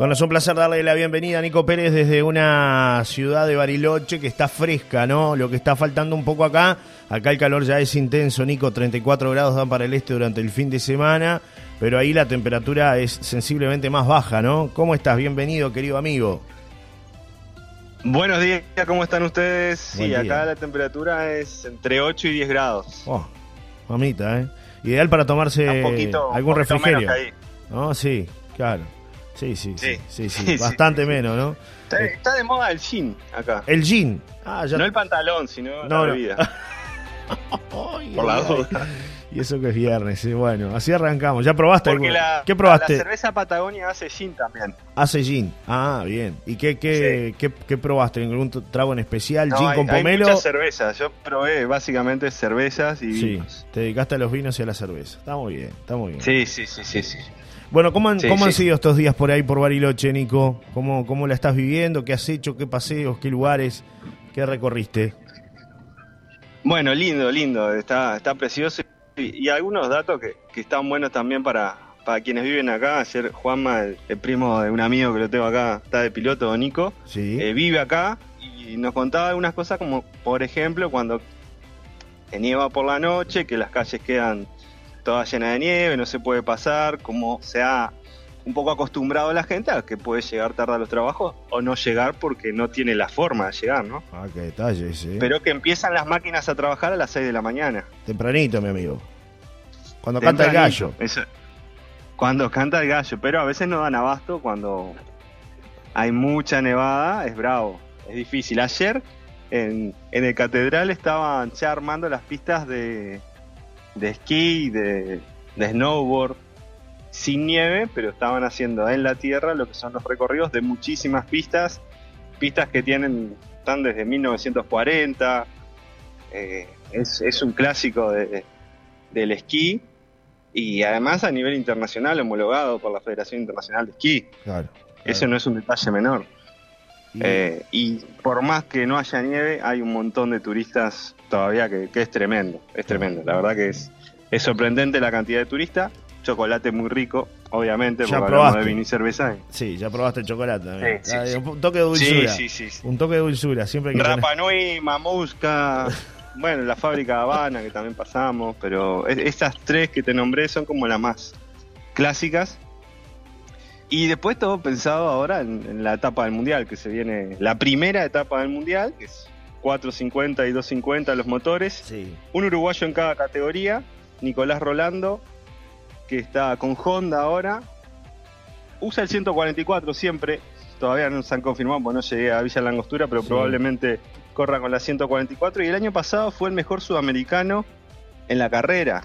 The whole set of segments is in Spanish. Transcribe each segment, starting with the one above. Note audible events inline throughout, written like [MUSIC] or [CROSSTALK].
Bueno, es un placer darle la bienvenida a Nico Pérez desde una ciudad de Bariloche que está fresca, ¿no? Lo que está faltando un poco acá, acá el calor ya es intenso, Nico, 34 grados dan para el este durante el fin de semana, pero ahí la temperatura es sensiblemente más baja, ¿no? ¿Cómo estás? Bienvenido, querido amigo. Buenos días, ¿cómo están ustedes? sí, acá la temperatura es entre 8 y 10 grados. Oh, mamita, ¿eh? Ideal para tomarse algún refrigerio. ¿No? Sí, claro. Sí, sí, sí, sí, [LAUGHS] bastante menos, ¿no? Está, de moda el jean acá. El jean. Ah, ya... No el pantalón, sino la bebida. [LAUGHS] Por la duda. Y eso que es viernes, bueno, así arrancamos. ¿Ya probaste? Porque la, ¿Qué probaste? La cerveza Patagonia hace gin también. Hace gin, ah, bien. ¿Y qué, qué, qué, probaste? ¿Algún trago en especial? ¿Gin con pomelo? Hay muchas cervezas, yo probé básicamente cervezas y Sí, te dedicaste a los vinos y a la cerveza. Está muy bien, está muy bien. Sí, sí, sí, sí, sí. Bueno, ¿cómo, han, ¿cómo han sido estos días por ahí por Bariloche, Nico? ¿Cómo, ¿Cómo la estás viviendo? ¿Qué has hecho? ¿Qué paseos? ¿Qué lugares? ¿Qué recorriste? Bueno, lindo, lindo. Está, está precioso. Y, algunos datos que, que, están buenos también para, para quienes viven acá. Ayer Juanma, el, primo de un amigo que lo tengo acá, está de piloto, Nico. Sí. Eh, vive acá y nos contaba algunas cosas como, por ejemplo, cuando nieva por la noche, que las calles quedan toda llena de nieve, no se puede pasar, como se ha un poco acostumbrado la gente a que puede llegar tarde a los trabajos o no llegar porque no tiene la forma de llegar, ¿no? Ah, qué detalle, sí. Pero que empiezan las máquinas a trabajar a las 6 de la mañana. Tempranito, mi amigo. Cuando canta el gallo. cuando canta el gallo, pero a veces no dan abasto cuando hay mucha nevada, es bravo, es difícil. Ayer en, en el catedral estaban ya armando las pistas de, de esquí, de, snowboard, sin nieve, pero estaban haciendo en la tierra lo que son los recorridos de muchísimas pistas, pistas que tienen, están desde 1940, eh, es, un clásico de, del esquí y además a nivel internacional homologado por la Federación Internacional de Esquí. Claro, Eso no es un detalle menor. Eh, y por más que no haya nieve, hay un montón de turistas todavía que, es tremendo, es tremendo. La verdad que es, es sorprendente la cantidad de turistas. Chocolate muy rico, obviamente, ya porque probaste. de vino y cerveza. Sí, ya probaste el chocolate. un toque de dulzura. un toque de dulzura. Siempre que Rapa Nui, Mamusca. [LAUGHS] bueno, la fábrica de Habana que también pasamos, pero estas tres que te nombré son como las más clásicas y después todo pensado ahora en, la etapa del mundial, que se viene la primera etapa del mundial, que es 450 y 250 los motores. Sí. Un uruguayo en cada categoría, Nicolás Rolando, que está con Honda ahora. Usa el 144 siempre, todavía no se han confirmado, porque no llegué a Villa Langostura, pero probablemente corra con la 144. Y el año pasado fue el mejor sudamericano en la carrera.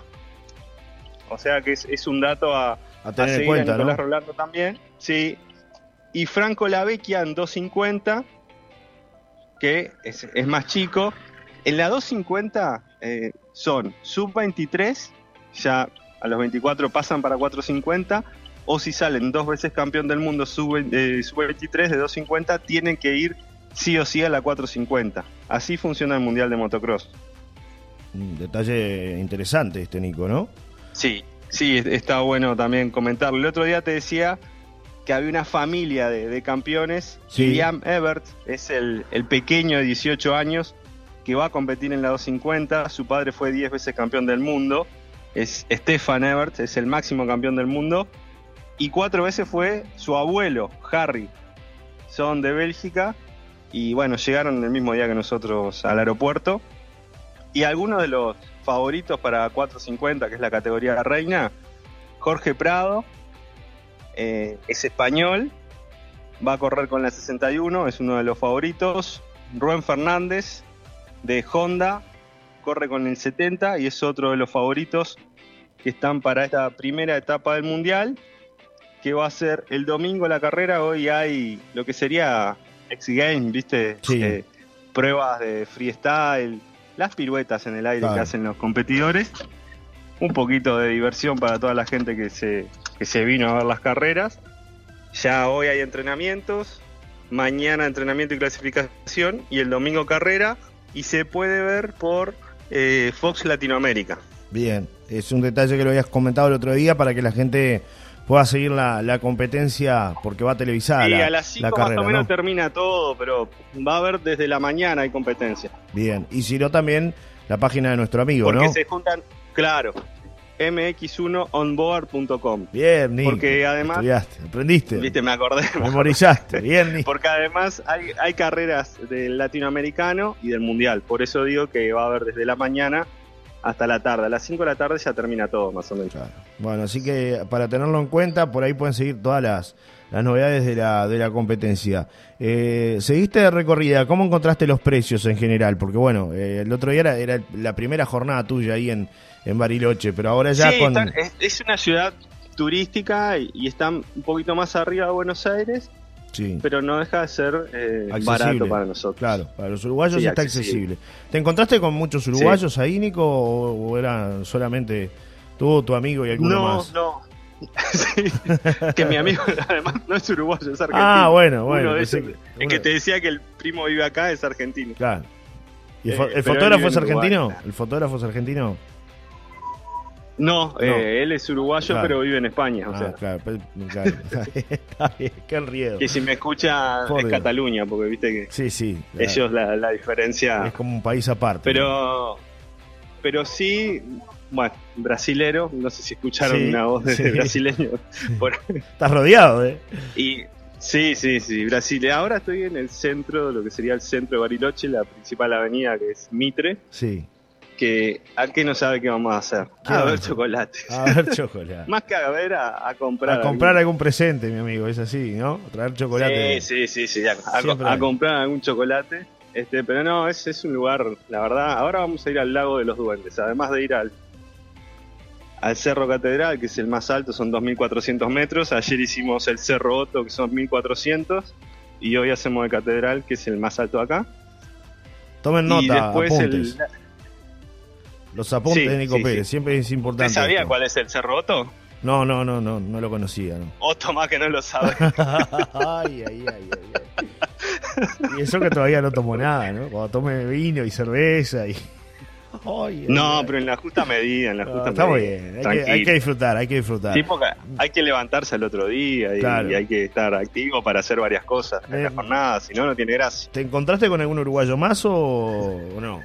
O sea que es un dato a, a tener en cuenta, Nicolás Rolando también, sí. Y Franco Lavecchia en 250, que es, más chico. En la 250 eh, son sub-23, ya a los 24 pasan para 450, o si salen dos veces campeón del mundo sub-23 eh, de 250, tienen que ir sí o sí a la 450. Así funciona el Mundial de Motocross. Un detalle interesante este, Nico, ¿no? Sí, Sí, está bueno también comentarlo. El otro día te decía que había una familia de, campeones. Sí. Liam Ebert es el, pequeño de 18 años que va a competir en la 250. Su padre fue 10 veces campeón del mundo. Es Stefan Ebert, es el máximo campeón del mundo. Y cuatro veces fue su abuelo, Harry. Son de Bélgica. Y bueno, llegaron el mismo día que nosotros al aeropuerto. Y algunos de los favoritos para 450, que es la categoría reina, Jorge Prado, eh, es español, va a correr con la 61, es uno de los favoritos. Rubén Fernández, de Honda, corre con el 70 y es otro de los favoritos que están para esta primera etapa del Mundial, que va a ser el domingo la carrera. Hoy hay lo que sería X Games, ¿viste? Eh, pruebas de freestyle las piruetas en el aire que hacen los competidores, un poquito de diversión para toda la gente que se, que se vino a ver las carreras. Ya hoy hay entrenamientos, mañana entrenamiento y clasificación y el domingo carrera y se puede ver por eh, Fox Latinoamérica. Bien, es un detalle que lo habías comentado el otro día para que la gente pueda seguir la, competencia porque va televisada. Sí, la, a las 5 más o menos termina todo, pero va a haber desde la mañana hay competencia. Bien, y si no también la página de nuestro amigo, porque se juntan, claro, mx1onboard.com. Bien, Nico. Porque además. Estudiaste, aprendiste. Viste, me acordé. Memorizaste. Bien, Nico. Porque además hay, hay carreras del latinoamericano y del mundial. Por eso digo que va a haber desde la mañana hasta la tarde. A las 5 de la tarde ya termina todo, más o menos. Bueno, así que para tenerlo en cuenta, por ahí pueden seguir todas las, las novedades de la, de la competencia. Eh, ¿Seguiste de recorrida? ¿Cómo encontraste los precios en general? Porque bueno, eh, el otro día era, era, la primera jornada tuya ahí en, en Bariloche, pero ahora ya con... es, una ciudad turística y, y está un poquito más arriba de Buenos Aires pero no deja de ser eh, barato para nosotros. Claro, para los uruguayos está accesible. ¿Te encontraste con muchos uruguayos ahí, Nico, o, era solamente tú, tu amigo y alguno más? No, [LAUGHS] no. que mi amigo además no es uruguayo, es argentino. Ah, bueno, bueno. Es que te decía que el primo vive acá es argentino. Claro. ¿Y el, eh, fotógrafo es argentino? ¿El fotógrafo es argentino? No, Eh, él es uruguayo, pero vive en España. O ah, sea. claro, claro, [LAUGHS] está bien, qué enriedo. Que si me escucha es Cataluña, porque viste que sí, sí, ellos la, la, diferencia... Es como un país aparte. Pero, pero sí, bueno, brasilero, no sé si escucharon una voz de [LAUGHS] brasileño. [LAUGHS] Estás rodeado, ¿eh? Y Sí, sí, sí, Brasil. Ahora estoy en el centro, lo que sería el centro de Bariloche, la principal avenida que es Mitre. Sí que a qué no sabe qué vamos a hacer. A ver chocolate. A ver chocolate. Más que a ver, a, comprar. A comprar algún... presente, mi amigo, es así, ¿no? Traer chocolate. Sí, sí, sí, sí. A, comprar algún chocolate. Este, pero no, es, es un lugar, la verdad. Ahora vamos a ir al lago de los duendes, además de ir al, al Cerro Catedral, que es el más alto, son 2.400 metros. Ayer hicimos el Cerro Otto, que son 1.400. Y hoy hacemos el Catedral, que es el más alto acá. Tomen nota, y después apuntes. El, los apuntes de Nico Pérez, siempre es importante. ¿Usted sabía cuál es el Cerro Otto? No, no, no, no, no lo conocía. No. [LAUGHS] Otto más que no lo sabe. [LAUGHS] ay, ay, ay, ay, Y eso que todavía no tomo nada, ¿no? Cuando tome vino y cerveza y... no, pero en la justa medida, en la justa está muy bien, hay que, disfrutar, hay que disfrutar. Sí, porque hay que levantarse al otro día y, hay que estar activo para hacer varias cosas en la jornada, si no, no tiene gracia. ¿Te encontraste con algún uruguayo más o, no?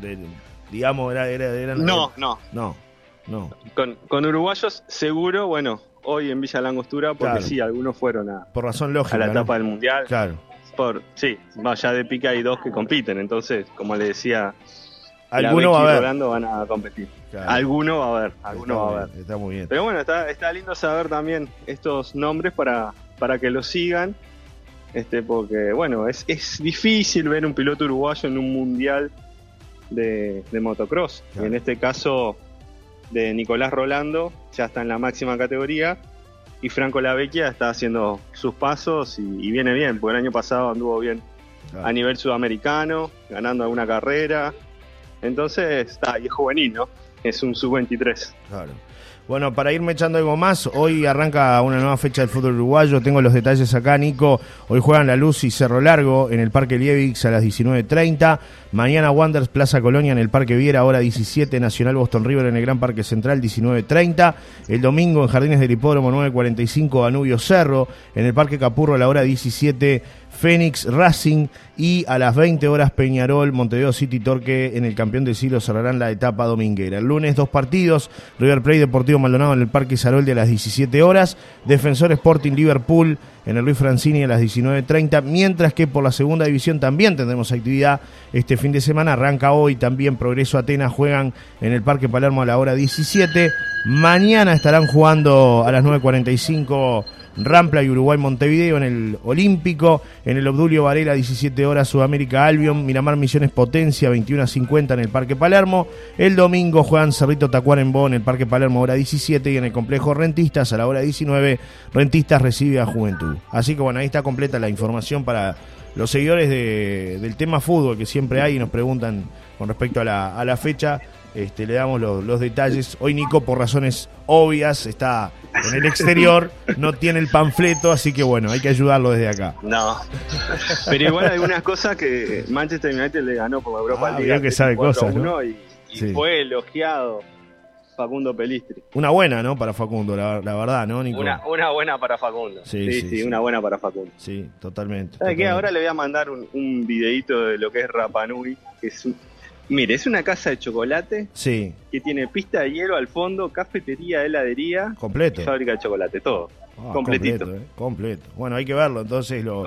De, digamos, era... era, no, no. No, no. Con, con, uruguayos seguro, bueno, hoy en Villa Langostura, porque sí, algunos fueron a, por razón lógica, a la etapa del Mundial. Claro. Por, sí, vaya de pica hay dos que compiten, entonces, como le decía... Alguno va a haber. van a competir. Alguno va a haber, alguno va a haber. Está muy bien. Pero bueno, está, está lindo saber también estos nombres para, para que lo sigan. Este, porque bueno, es, es difícil ver un piloto uruguayo en un mundial de, motocross. Y en este caso de Nicolás Rolando, ya está en la máxima categoría. Y Franco Lavecchia está haciendo sus pasos y, viene bien, porque el año pasado anduvo bien a nivel sudamericano, ganando alguna carrera. Entonces, está, y es juvenil, ¿no? Es un sub-23. Claro. Bueno, para irme echando algo más, hoy arranca una nueva fecha del fútbol uruguayo. Tengo los detalles acá, Nico. Hoy juegan La Luz y Cerro Largo en el Parque Lievix a las 19.30. Mañana Wanderers Plaza Colonia en el Parque Viera, hora 17. Nacional Boston River en el Gran Parque Central, 19.30. El domingo en Jardines del Hipódromo, 9.45. Danubio Cerro. En el Parque Capurro a la hora 17. Fénix Racing y a las 20 horas Peñarol, Montevideo City Torque en el campeón del siglo cerrarán la etapa dominguera. El lunes dos partidos, River Plate Deportivo Maldonado en el Parque Sarolde a las 17 horas, Defensor Sporting Liverpool en el Luis Francini a las 19.30, mientras que por la segunda división también tendremos actividad este fin de semana, arranca hoy también Progreso Atenas, juegan en el Parque Palermo a la hora 17, mañana estarán jugando a las 9.45 Rampla y Uruguay Montevideo en el Olímpico, en el Obdulio Varela 17 horas Sudamérica Albion, Miramar Misiones Potencia 21 a 50 en el Parque Palermo, el domingo juegan Cerrito Tacuarembó en el Parque Palermo hora 17 y en el complejo Rentistas a la hora 19 Rentistas recibe a Juventud. Así que bueno, ahí está completa la información para los seguidores del tema fútbol que siempre hay y nos preguntan con respecto a la fecha. Este, le damos los detalles. Hoy Nico, por razones obvias, está en el exterior, no tiene el panfleto, así que bueno, hay que ayudarlo desde acá. No, pero igual hay algunas cosas que Manchester United le ganó por Europa ah, que sabe cosas, ¿no? Y, fue elogiado Facundo Pelistri. Una buena, ¿no? Para Facundo, la, verdad, ¿no, Nico? Una, una, buena para Facundo. Sí sí, una buena para Facundo. Sí, totalmente. ¿Sabes qué? Ahora le voy a mandar un, un videito de lo que es Rapanui, que es Mire, es una casa de chocolate. Sí. Que tiene pista de hielo al fondo, cafetería, heladería. Completo. fábrica de chocolate, todo. Ah, completito. Completo, eh, completo, Bueno, hay que verlo, entonces lo,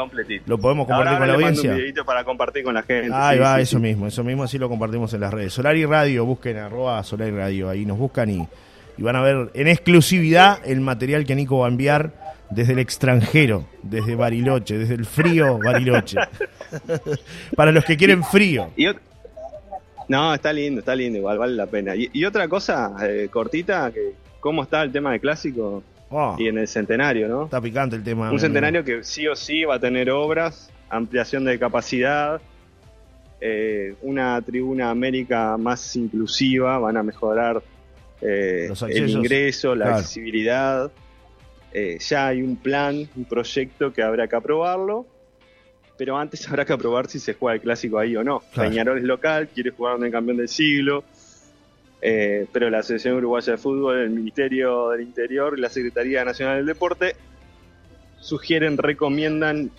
lo podemos compartir con la audiencia. un videito para compartir con la gente. Ahí va, eso mismo, eso mismo, así lo compartimos en las redes. Solari Radio, busquen arroba Solari Radio, ahí nos buscan y, y van a ver en exclusividad el material que Nico va a enviar desde el extranjero, desde Bariloche, desde el frío Bariloche. [LAUGHS] para los que quieren frío. Y, no, está lindo, está lindo, igual vale la pena. Y, otra cosa eh, cortita, que cómo está el tema de clásico oh. y en el centenario, ¿no? Está picante el tema. Un centenario que sí o sí va a tener obras, ampliación de capacidad, eh, una tribuna América más inclusiva, van a mejorar eh, el ingreso, la accesibilidad. ya hay un plan, un proyecto que habrá que aprobarlo pero antes [LAUGHS] habrá que aprobar si se juega el clásico ahí o no. Peñarol es local, quiere jugar en el campeón del siglo, eh, pero la Asociación Uruguaya de Fútbol, el Ministerio del Interior y la Secretaría Nacional del Deporte sugieren, recomiendan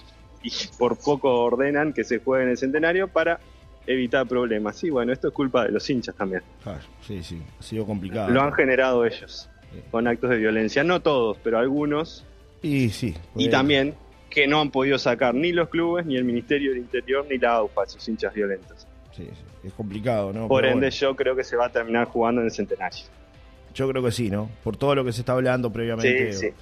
y por poco ordenan que se juegue en el centenario para evitar problemas. Sí, bueno, esto es culpa de los hinchas también. Claro, sí, sí, ha sido complicado. Lo han generado ellos, con actos de violencia. No todos, pero algunos. Y sí. Y también que no han podido sacar ni los clubes, ni el Ministerio del Interior, ni la AUFA, esos hinchas violentos. Sí, es complicado, ¿no? Por ende, yo creo que se va a terminar jugando en el centenario. Yo creo que sí, ¿no? Por todo lo que se está hablando previamente. Sí, sí.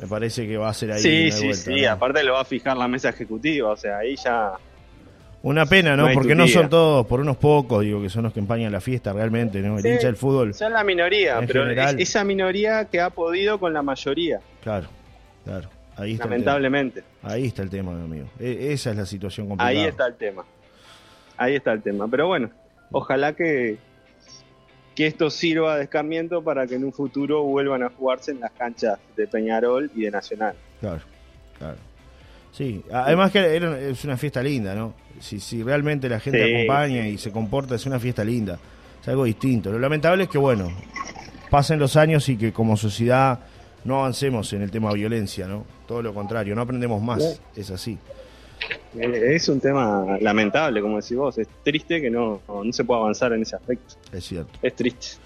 Me parece que va a ser ahí. Sí, sí, sí. Aparte lo va a fijar la mesa ejecutiva, o sea, ahí ya. Una pena, ¿no? Porque no son todos, por unos pocos, digo, que son los que empañan la fiesta realmente, ¿no? El hincha del fútbol. Son la minoría, pero esa minoría que ha podido con la mayoría. Claro, claro. Ahí Lamentablemente. Ahí está el tema, mi amigo. E, esa es la situación complicada. Ahí está el tema. Ahí está el tema. Pero bueno, ojalá que, que esto sirva de escarmiento para que en un futuro vuelvan a jugarse en las canchas de Peñarol y de Nacional. Claro, claro. Sí, además que es una fiesta linda, ¿no? Si, si realmente la gente acompaña y se comporta, es una fiesta linda. Es algo distinto. Lo lamentable es que, bueno, pasen los años y que como sociedad no avancemos en el tema de violencia, ¿no? Todo lo contrario, no aprendemos más, es así. Eh, es un tema lamentable, como decís vos, es triste que no, no, se pueda avanzar en ese aspecto. Es cierto. Es triste.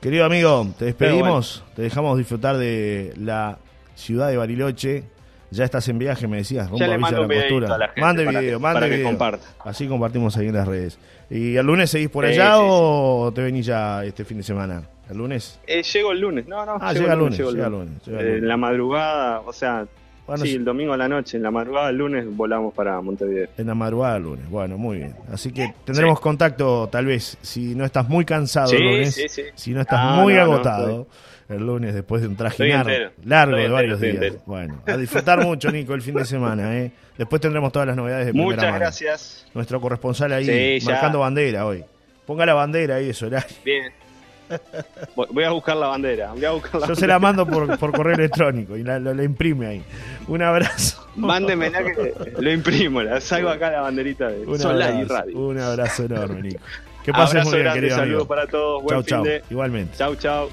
Querido amigo, te despedimos, te dejamos disfrutar de la ciudad de Bariloche. Ya estás en viaje, me decías, rumbo ya a Villa de la Mande video, mande video. Así compartimos ahí en las redes. ¿Y el lunes seguís por allá o te venís ya este fin de semana? ¿El lunes? Eh, llego el lunes, no, no. Ah, llega el lunes, llega el lunes. En la madrugada, o sea, sí, el domingo a la noche, en la madrugada del lunes volamos para Montevideo. En la madrugada del lunes, bueno, muy bien. Así que tendremos contacto tal vez, si no estás muy cansado el lunes, si no estás muy agotado. El lunes después de un trajinar largo de varios días. Bueno, a disfrutar mucho, [LAUGHS] Nico, el fin de semana. ¿eh? Después tendremos todas las novedades de primera Muchas gracias. Nuestro corresponsal ahí marcando bandera hoy. Ponga la bandera ahí, eso. Bien. Voy a buscar la bandera. Yo se la mando por, correo electrónico y la, imprime ahí. Un abrazo. Mándeme que lo imprimo. La salgo acá la banderita de un Solar y Radio. Un abrazo enorme, Nico. Que pases muy bien, querido Saludos para todos. Buen chau, chau. Igualmente. Chau, chau.